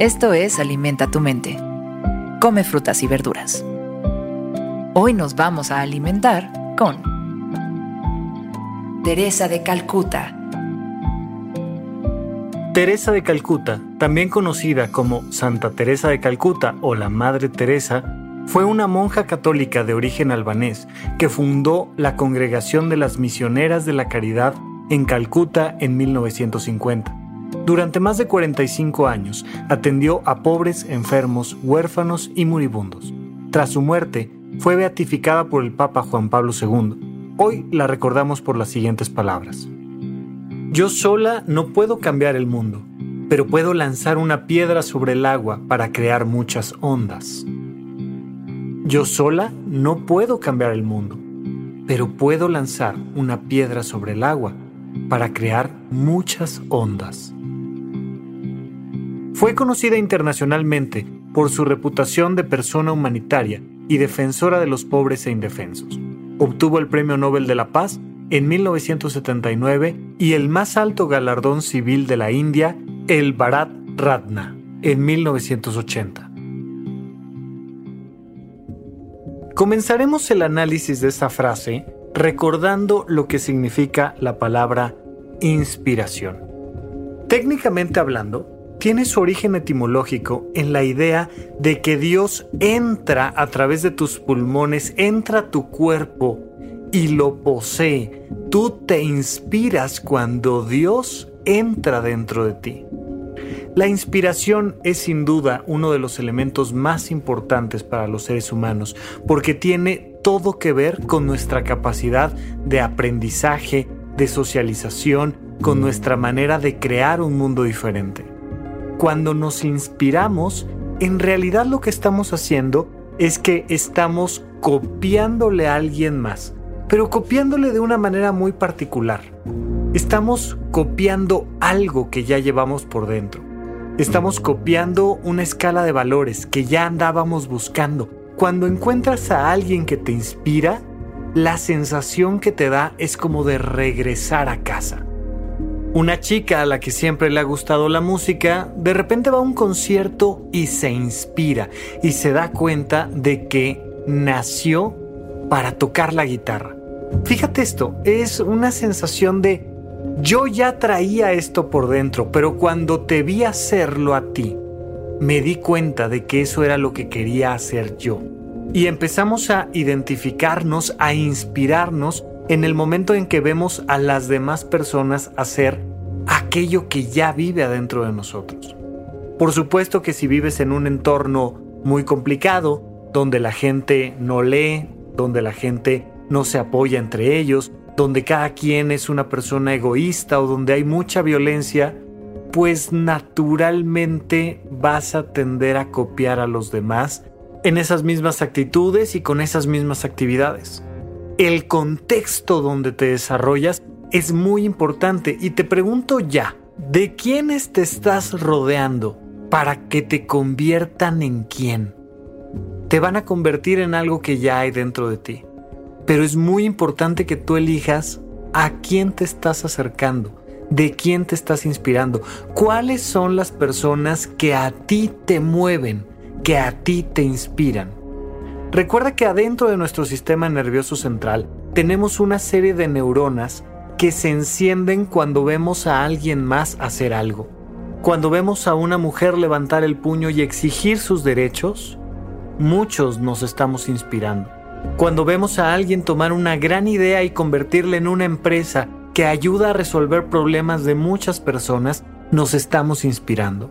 Esto es Alimenta tu mente. Come frutas y verduras. Hoy nos vamos a alimentar con Teresa de Calcuta. Teresa de Calcuta, también conocida como Santa Teresa de Calcuta o la Madre Teresa, fue una monja católica de origen albanés que fundó la Congregación de las Misioneras de la Caridad en Calcuta en 1950. Durante más de 45 años atendió a pobres, enfermos, huérfanos y moribundos. Tras su muerte, fue beatificada por el Papa Juan Pablo II. Hoy la recordamos por las siguientes palabras. Yo sola no puedo cambiar el mundo, pero puedo lanzar una piedra sobre el agua para crear muchas ondas. Yo sola no puedo cambiar el mundo, pero puedo lanzar una piedra sobre el agua para crear muchas ondas. Fue conocida internacionalmente por su reputación de persona humanitaria y defensora de los pobres e indefensos. Obtuvo el Premio Nobel de la Paz en 1979 y el más alto galardón civil de la India, el Bharat Ratna, en 1980. Comenzaremos el análisis de esta frase recordando lo que significa la palabra inspiración. Técnicamente hablando, tiene su origen etimológico en la idea de que Dios entra a través de tus pulmones, entra a tu cuerpo y lo posee. Tú te inspiras cuando Dios entra dentro de ti. La inspiración es sin duda uno de los elementos más importantes para los seres humanos porque tiene todo que ver con nuestra capacidad de aprendizaje, de socialización, con nuestra manera de crear un mundo diferente cuando nos inspiramos, en realidad lo que estamos haciendo es que estamos copiándole a alguien más, pero copiándole de una manera muy particular. Estamos copiando algo que ya llevamos por dentro. Estamos copiando una escala de valores que ya andábamos buscando. Cuando encuentras a alguien que te inspira, la sensación que te da es como de regresar a casa. Una chica a la que siempre le ha gustado la música, de repente va a un concierto y se inspira y se da cuenta de que nació para tocar la guitarra. Fíjate esto, es una sensación de yo ya traía esto por dentro, pero cuando te vi hacerlo a ti, me di cuenta de que eso era lo que quería hacer yo. Y empezamos a identificarnos, a inspirarnos en el momento en que vemos a las demás personas hacer aquello que ya vive adentro de nosotros. Por supuesto que si vives en un entorno muy complicado, donde la gente no lee, donde la gente no se apoya entre ellos, donde cada quien es una persona egoísta o donde hay mucha violencia, pues naturalmente vas a tender a copiar a los demás en esas mismas actitudes y con esas mismas actividades el contexto donde te desarrollas es muy importante y te pregunto ya, ¿de quiénes te estás rodeando para que te conviertan en quién? Te van a convertir en algo que ya hay dentro de ti. Pero es muy importante que tú elijas a quién te estás acercando, de quién te estás inspirando, cuáles son las personas que a ti te mueven, que a ti te inspiran. Recuerda que adentro de nuestro sistema nervioso central tenemos una serie de neuronas que se encienden cuando vemos a alguien más hacer algo. Cuando vemos a una mujer levantar el puño y exigir sus derechos, muchos nos estamos inspirando. Cuando vemos a alguien tomar una gran idea y convertirla en una empresa que ayuda a resolver problemas de muchas personas, nos estamos inspirando.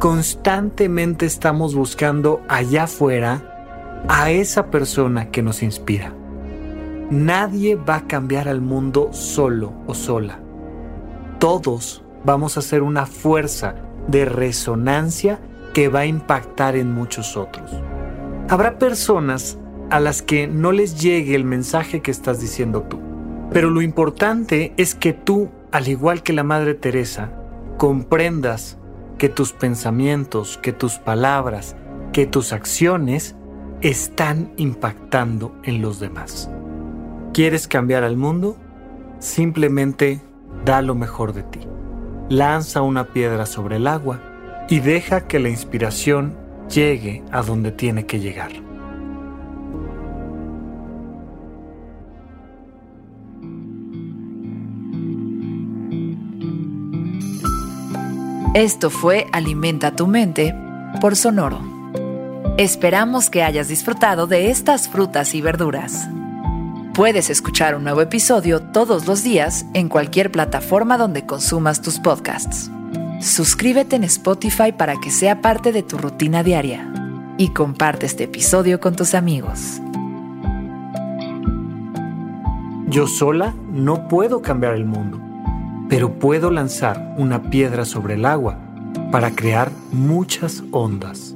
Constantemente estamos buscando allá afuera a esa persona que nos inspira. Nadie va a cambiar al mundo solo o sola. Todos vamos a ser una fuerza de resonancia que va a impactar en muchos otros. Habrá personas a las que no les llegue el mensaje que estás diciendo tú. Pero lo importante es que tú, al igual que la Madre Teresa, comprendas que tus pensamientos, que tus palabras, que tus acciones están impactando en los demás. ¿Quieres cambiar al mundo? Simplemente da lo mejor de ti. Lanza una piedra sobre el agua y deja que la inspiración llegue a donde tiene que llegar. Esto fue Alimenta tu mente por Sonoro. Esperamos que hayas disfrutado de estas frutas y verduras. Puedes escuchar un nuevo episodio todos los días en cualquier plataforma donde consumas tus podcasts. Suscríbete en Spotify para que sea parte de tu rutina diaria y comparte este episodio con tus amigos. Yo sola no puedo cambiar el mundo, pero puedo lanzar una piedra sobre el agua para crear muchas ondas.